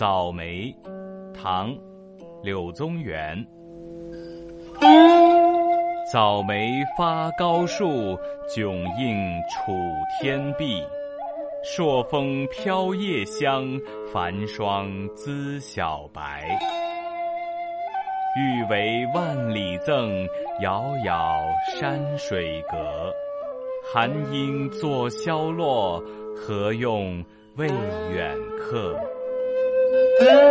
早梅，唐，柳宗元。早梅发高树，迥映楚天碧。朔风飘夜香，繁霜滋小白。欲为万里赠，遥遥山水隔。寒鹰作萧落，何用为远客？Yeah.